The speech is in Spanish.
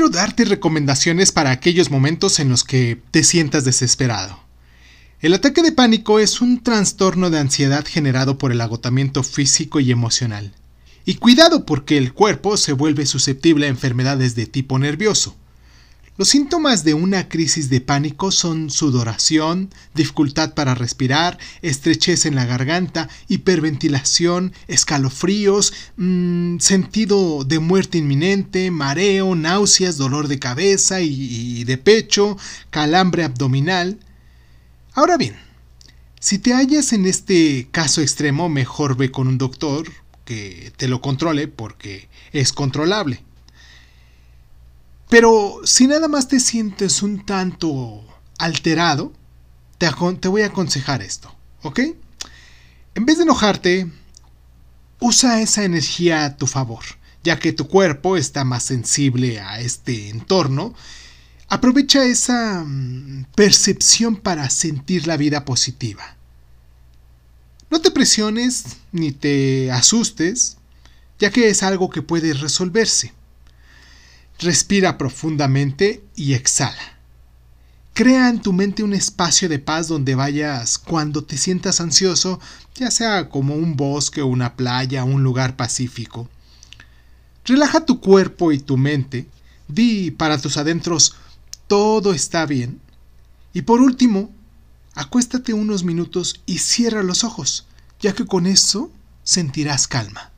quiero darte recomendaciones para aquellos momentos en los que te sientas desesperado. El ataque de pánico es un trastorno de ansiedad generado por el agotamiento físico y emocional. Y cuidado porque el cuerpo se vuelve susceptible a enfermedades de tipo nervioso. Los síntomas de una crisis de pánico son sudoración, dificultad para respirar, estrechez en la garganta, hiperventilación, escalofríos, mmm, sentido de muerte inminente, mareo, náuseas, dolor de cabeza y de pecho, calambre abdominal. Ahora bien, si te hallas en este caso extremo, mejor ve con un doctor que te lo controle porque es controlable. Pero si nada más te sientes un tanto alterado, te, voy a aconsejar esto, ¿ok? En vez de enojarte, usa esa energía a tu favor, ya que tu cuerpo está más sensible a este entorno. Aprovecha esa mm, percepción para sentir la vida positiva. No te presiones ni te asustes, ya que es algo que puede resolverse. Respira profundamente y exhala. Crea en tu mente un espacio de paz donde vayas cuando te sientas ansioso, ya sea como un bosque, una playa, un lugar pacífico. Relaja tu cuerpo y tu mente. Di para tus adentros todo está bien. Y por último, acuéstate unos minutos y cierra los ojos, ya que con eso sentirás calma.